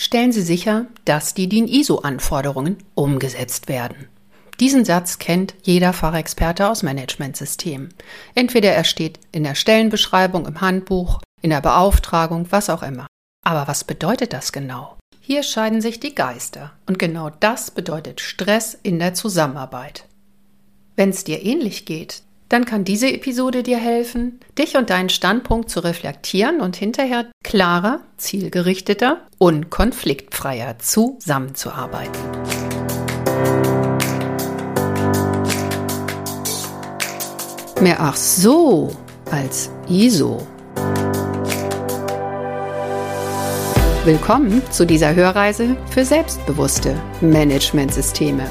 Stellen Sie sicher, dass die DIN ISO-Anforderungen umgesetzt werden. Diesen Satz kennt jeder Fachexperte aus Managementsystemen. Entweder er steht in der Stellenbeschreibung, im Handbuch, in der Beauftragung, was auch immer. Aber was bedeutet das genau? Hier scheiden sich die Geister und genau das bedeutet Stress in der Zusammenarbeit. Wenn es dir ähnlich geht, dann kann diese Episode dir helfen, dich und deinen Standpunkt zu reflektieren und hinterher klarer, zielgerichteter und konfliktfreier zusammenzuarbeiten. Mehr ach so als ISO. Willkommen zu dieser Hörreise für selbstbewusste Managementsysteme.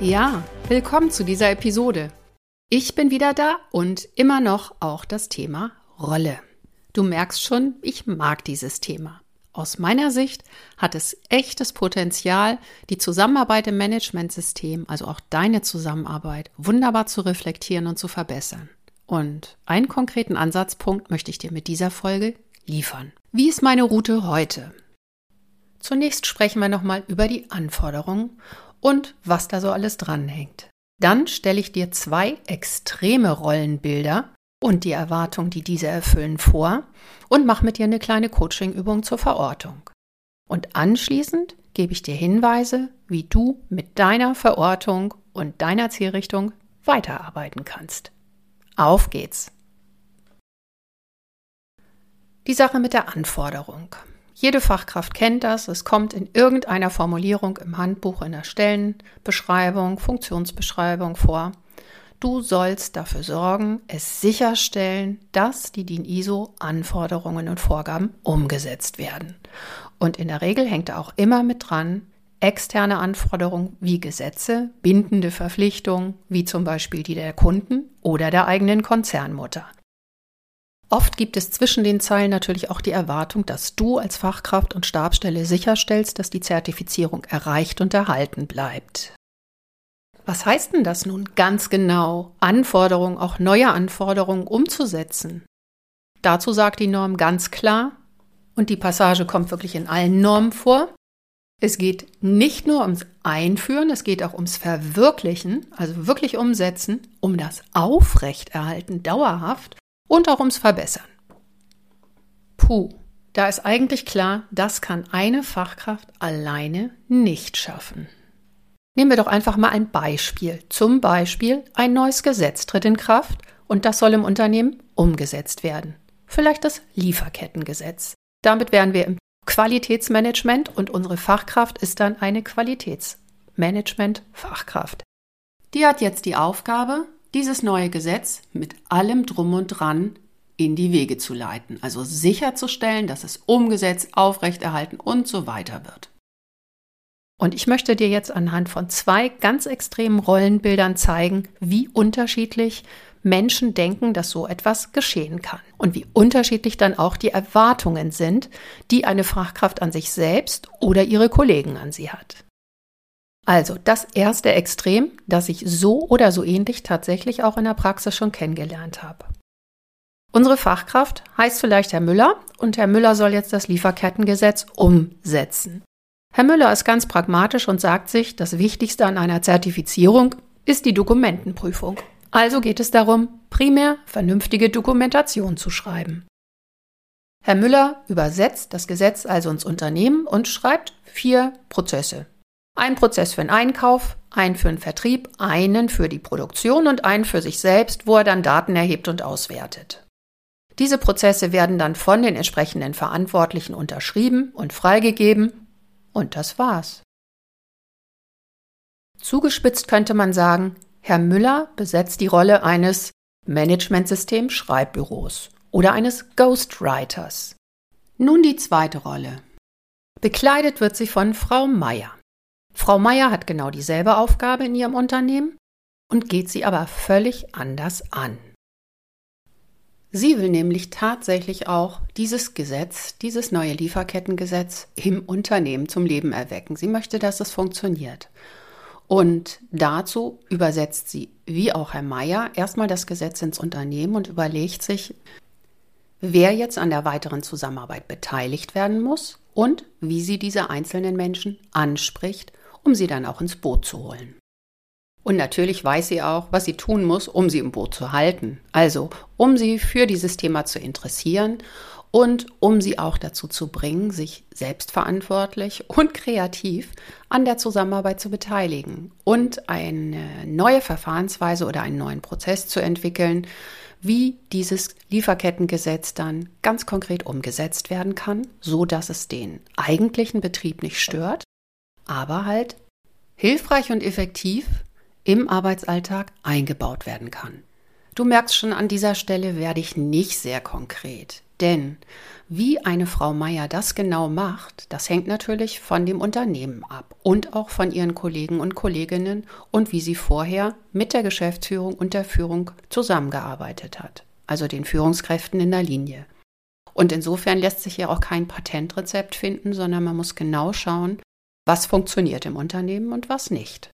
Ja, willkommen zu dieser Episode. Ich bin wieder da und immer noch auch das Thema Rolle. Du merkst schon, ich mag dieses Thema. Aus meiner Sicht hat es echtes Potenzial, die Zusammenarbeit im Managementsystem, also auch deine Zusammenarbeit, wunderbar zu reflektieren und zu verbessern. Und einen konkreten Ansatzpunkt möchte ich dir mit dieser Folge liefern. Wie ist meine Route heute? Zunächst sprechen wir nochmal über die Anforderungen und was da so alles dranhängt. Dann stelle ich dir zwei extreme Rollenbilder und die Erwartung, die diese erfüllen, vor und mache mit dir eine kleine Coachingübung zur Verortung. Und anschließend gebe ich dir Hinweise, wie du mit deiner Verortung und deiner Zielrichtung weiterarbeiten kannst. Auf geht's! Die Sache mit der Anforderung. Jede Fachkraft kennt das. Es kommt in irgendeiner Formulierung im Handbuch, in der Stellenbeschreibung, Funktionsbeschreibung vor. Du sollst dafür sorgen, es sicherstellen, dass die DIN ISO Anforderungen und Vorgaben umgesetzt werden. Und in der Regel hängt da auch immer mit dran, externe Anforderungen wie Gesetze, bindende Verpflichtungen, wie zum Beispiel die der Kunden oder der eigenen Konzernmutter. Oft gibt es zwischen den Zeilen natürlich auch die Erwartung, dass du als Fachkraft und Stabstelle sicherstellst, dass die Zertifizierung erreicht und erhalten bleibt. Was heißt denn das nun ganz genau, Anforderungen, auch neue Anforderungen umzusetzen? Dazu sagt die Norm ganz klar, und die Passage kommt wirklich in allen Normen vor, es geht nicht nur ums Einführen, es geht auch ums Verwirklichen, also wirklich umsetzen, um das Aufrechterhalten dauerhaft und auch ums Verbessern. Puh, da ist eigentlich klar, das kann eine Fachkraft alleine nicht schaffen. Nehmen wir doch einfach mal ein Beispiel. Zum Beispiel ein neues Gesetz tritt in Kraft und das soll im Unternehmen umgesetzt werden. Vielleicht das Lieferkettengesetz. Damit wären wir im Qualitätsmanagement und unsere Fachkraft ist dann eine Qualitätsmanagement-Fachkraft. Die hat jetzt die Aufgabe, dieses neue Gesetz mit allem drum und dran in die Wege zu leiten, also sicherzustellen, dass es umgesetzt, aufrechterhalten und so weiter wird. Und ich möchte dir jetzt anhand von zwei ganz extremen Rollenbildern zeigen, wie unterschiedlich Menschen denken, dass so etwas geschehen kann und wie unterschiedlich dann auch die Erwartungen sind, die eine Fachkraft an sich selbst oder ihre Kollegen an sie hat. Also das erste Extrem, das ich so oder so ähnlich tatsächlich auch in der Praxis schon kennengelernt habe. Unsere Fachkraft heißt vielleicht Herr Müller und Herr Müller soll jetzt das Lieferkettengesetz umsetzen. Herr Müller ist ganz pragmatisch und sagt sich, das Wichtigste an einer Zertifizierung ist die Dokumentenprüfung. Also geht es darum, primär vernünftige Dokumentation zu schreiben. Herr Müller übersetzt das Gesetz also ins Unternehmen und schreibt vier Prozesse, ein Prozess für den Einkauf, einen für den Vertrieb, einen für die Produktion und einen für sich selbst, wo er dann Daten erhebt und auswertet. Diese Prozesse werden dann von den entsprechenden Verantwortlichen unterschrieben und freigegeben und das war's. Zugespitzt könnte man sagen, Herr Müller besetzt die Rolle eines Managementsystem Schreibbüros oder eines Ghostwriters. Nun die zweite Rolle. Bekleidet wird sie von Frau Meier. Frau Meier hat genau dieselbe Aufgabe in ihrem Unternehmen und geht sie aber völlig anders an. Sie will nämlich tatsächlich auch dieses Gesetz, dieses neue Lieferkettengesetz im Unternehmen zum Leben erwecken. Sie möchte, dass es funktioniert. Und dazu übersetzt sie, wie auch Herr Meier, erstmal das Gesetz ins Unternehmen und überlegt sich, wer jetzt an der weiteren Zusammenarbeit beteiligt werden muss und wie sie diese einzelnen Menschen anspricht, um sie dann auch ins Boot zu holen. Und natürlich weiß sie auch, was sie tun muss, um sie im Boot zu halten. Also, um sie für dieses Thema zu interessieren und um sie auch dazu zu bringen, sich selbstverantwortlich und kreativ an der Zusammenarbeit zu beteiligen und eine neue Verfahrensweise oder einen neuen Prozess zu entwickeln, wie dieses Lieferkettengesetz dann ganz konkret umgesetzt werden kann, so dass es den eigentlichen Betrieb nicht stört, aber halt hilfreich und effektiv im Arbeitsalltag eingebaut werden kann. Du merkst schon, an dieser Stelle werde ich nicht sehr konkret. Denn wie eine Frau Meier das genau macht, das hängt natürlich von dem Unternehmen ab und auch von ihren Kollegen und Kolleginnen und wie sie vorher mit der Geschäftsführung und der Führung zusammengearbeitet hat, also den Führungskräften in der Linie. Und insofern lässt sich ja auch kein Patentrezept finden, sondern man muss genau schauen, was funktioniert im Unternehmen und was nicht.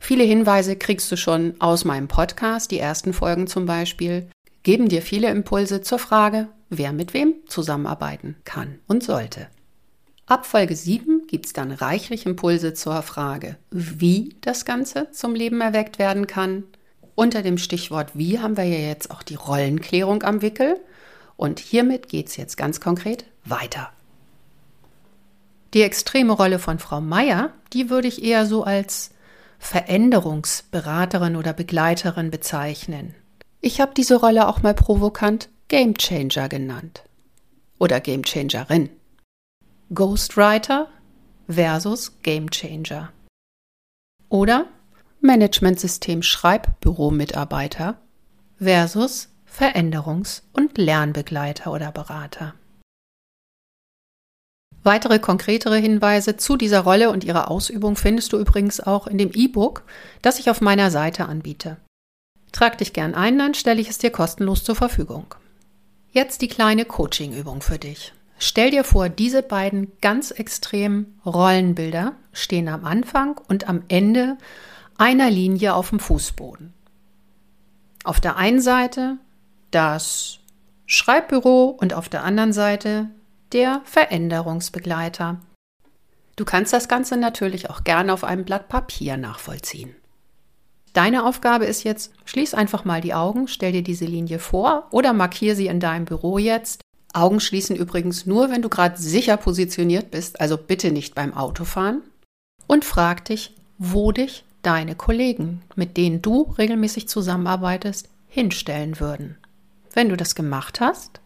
Viele Hinweise kriegst du schon aus meinem Podcast, die ersten Folgen zum Beispiel, geben dir viele Impulse zur Frage, wer mit wem zusammenarbeiten kann und sollte. Ab Folge 7 gibt es dann reichlich Impulse zur Frage, wie das Ganze zum Leben erweckt werden kann. Unter dem Stichwort wie haben wir ja jetzt auch die Rollenklärung am Wickel. Und hiermit geht es jetzt ganz konkret weiter. Die extreme Rolle von Frau Meier, die würde ich eher so als Veränderungsberaterin oder Begleiterin bezeichnen. Ich habe diese Rolle auch mal provokant Gamechanger genannt. Oder Gamechangerin. Ghostwriter versus Gamechanger. Oder Managementsystem Schreibbüromitarbeiter versus Veränderungs- und Lernbegleiter oder Berater. Weitere konkretere Hinweise zu dieser Rolle und ihrer Ausübung findest du übrigens auch in dem E-Book, das ich auf meiner Seite anbiete. Trag dich gern ein, dann stelle ich es dir kostenlos zur Verfügung. Jetzt die kleine Coaching-Übung für dich. Stell dir vor, diese beiden ganz extremen Rollenbilder stehen am Anfang und am Ende einer Linie auf dem Fußboden. Auf der einen Seite das Schreibbüro und auf der anderen Seite der Veränderungsbegleiter. Du kannst das Ganze natürlich auch gerne auf einem Blatt Papier nachvollziehen. Deine Aufgabe ist jetzt, schließ einfach mal die Augen, stell dir diese Linie vor oder markier sie in deinem Büro jetzt. Augen schließen übrigens nur, wenn du gerade sicher positioniert bist, also bitte nicht beim Autofahren. Und frag dich, wo dich deine Kollegen, mit denen du regelmäßig zusammenarbeitest, hinstellen würden. Wenn du das gemacht hast,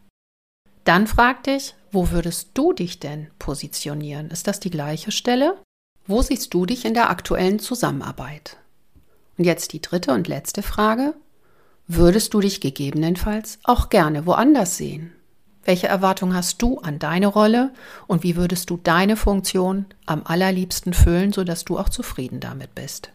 dann frag dich, wo würdest du dich denn positionieren? Ist das die gleiche Stelle? Wo siehst du dich in der aktuellen Zusammenarbeit? Und jetzt die dritte und letzte Frage. Würdest du dich gegebenenfalls auch gerne woanders sehen? Welche Erwartung hast du an deine Rolle und wie würdest du deine Funktion am allerliebsten füllen, sodass du auch zufrieden damit bist?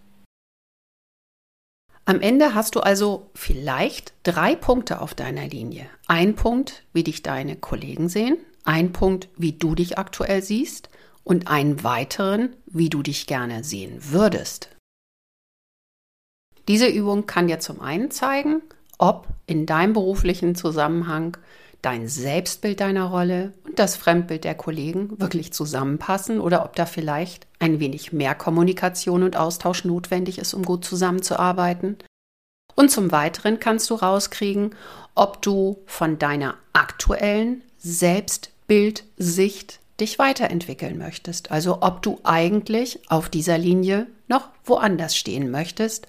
Am Ende hast du also vielleicht drei Punkte auf deiner Linie. Ein Punkt, wie dich deine Kollegen sehen, ein Punkt, wie du dich aktuell siehst und einen weiteren, wie du dich gerne sehen würdest. Diese Übung kann dir zum einen zeigen, ob in deinem beruflichen Zusammenhang dein Selbstbild deiner Rolle und das Fremdbild der Kollegen wirklich zusammenpassen oder ob da vielleicht ein wenig mehr Kommunikation und Austausch notwendig ist, um gut zusammenzuarbeiten. Und zum Weiteren kannst du rauskriegen, ob du von deiner aktuellen Selbstbild Bildsicht dich weiterentwickeln möchtest. Also ob du eigentlich auf dieser Linie noch woanders stehen möchtest.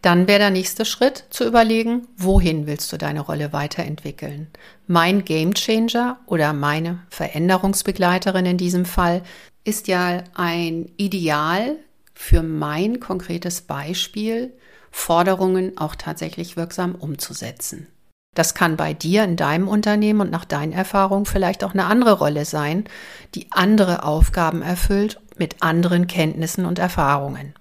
Dann wäre der nächste Schritt zu überlegen, wohin willst du deine Rolle weiterentwickeln. Mein Gamechanger oder meine Veränderungsbegleiterin in diesem Fall ist ja ein Ideal für mein konkretes Beispiel, Forderungen auch tatsächlich wirksam umzusetzen. Das kann bei dir in deinem Unternehmen und nach deinen Erfahrungen vielleicht auch eine andere Rolle sein, die andere Aufgaben erfüllt, mit anderen Kenntnissen und Erfahrungen.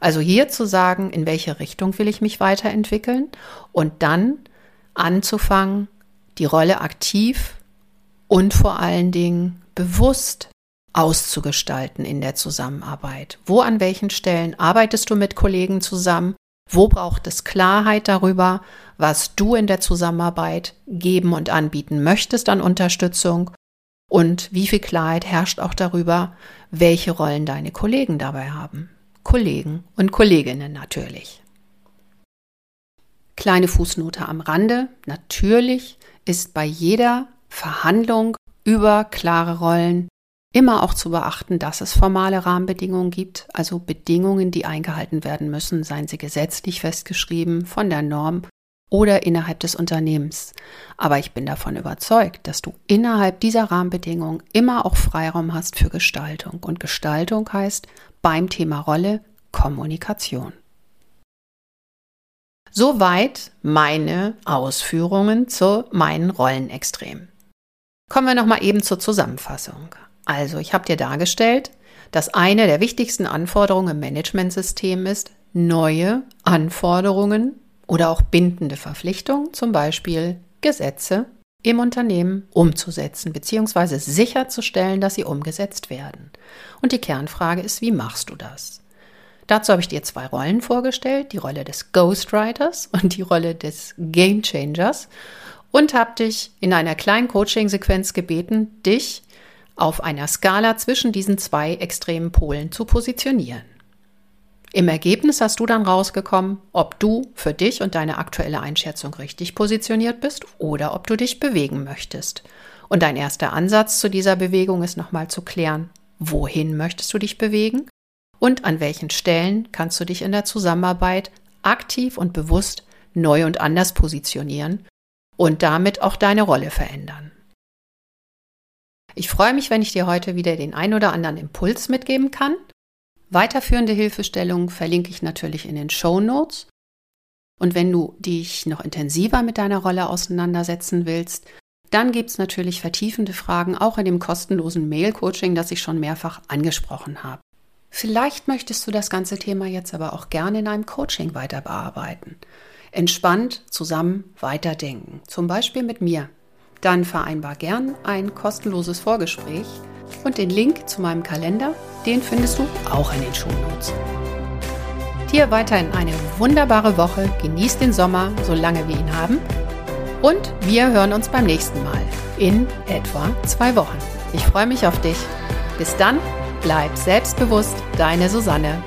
Also hier zu sagen, in welche Richtung will ich mich weiterentwickeln und dann anzufangen, die Rolle aktiv und vor allen Dingen bewusst auszugestalten in der Zusammenarbeit. Wo an welchen Stellen arbeitest du mit Kollegen zusammen? Wo braucht es Klarheit darüber, was du in der Zusammenarbeit geben und anbieten möchtest an Unterstützung? Und wie viel Klarheit herrscht auch darüber, welche Rollen deine Kollegen dabei haben? Kollegen und Kolleginnen natürlich. Kleine Fußnote am Rande. Natürlich ist bei jeder Verhandlung über klare Rollen immer auch zu beachten, dass es formale Rahmenbedingungen gibt, also Bedingungen, die eingehalten werden müssen, seien sie gesetzlich festgeschrieben, von der Norm oder innerhalb des Unternehmens. Aber ich bin davon überzeugt, dass du innerhalb dieser Rahmenbedingungen immer auch Freiraum hast für Gestaltung. Und Gestaltung heißt beim Thema Rolle Kommunikation. Soweit meine Ausführungen zu meinen Rollenextremen. Kommen wir nochmal eben zur Zusammenfassung. Also, ich habe dir dargestellt, dass eine der wichtigsten Anforderungen im Managementsystem ist, neue Anforderungen oder auch bindende Verpflichtungen, zum Beispiel Gesetze, im Unternehmen umzusetzen bzw. sicherzustellen, dass sie umgesetzt werden. Und die Kernfrage ist, wie machst du das? Dazu habe ich dir zwei Rollen vorgestellt, die Rolle des Ghostwriters und die Rolle des Game Changers und habe dich in einer kleinen Coaching-Sequenz gebeten, dich auf einer Skala zwischen diesen zwei extremen Polen zu positionieren. Im Ergebnis hast du dann rausgekommen, ob du für dich und deine aktuelle Einschätzung richtig positioniert bist oder ob du dich bewegen möchtest. Und dein erster Ansatz zu dieser Bewegung ist nochmal zu klären, wohin möchtest du dich bewegen und an welchen Stellen kannst du dich in der Zusammenarbeit aktiv und bewusst neu und anders positionieren und damit auch deine Rolle verändern. Ich freue mich, wenn ich dir heute wieder den ein oder anderen Impuls mitgeben kann. Weiterführende Hilfestellungen verlinke ich natürlich in den Show Notes. Und wenn du dich noch intensiver mit deiner Rolle auseinandersetzen willst, dann gibt es natürlich vertiefende Fragen auch in dem kostenlosen Mail-Coaching, das ich schon mehrfach angesprochen habe. Vielleicht möchtest du das ganze Thema jetzt aber auch gerne in einem Coaching weiter bearbeiten. Entspannt zusammen weiterdenken, zum Beispiel mit mir. Dann vereinbar gern ein kostenloses Vorgespräch und den Link zu meinem Kalender, den findest du auch in den Shownotes. Dir weiterhin eine wunderbare Woche, genieß den Sommer, solange wir ihn haben und wir hören uns beim nächsten Mal in etwa zwei Wochen. Ich freue mich auf dich. Bis dann, bleib selbstbewusst, deine Susanne.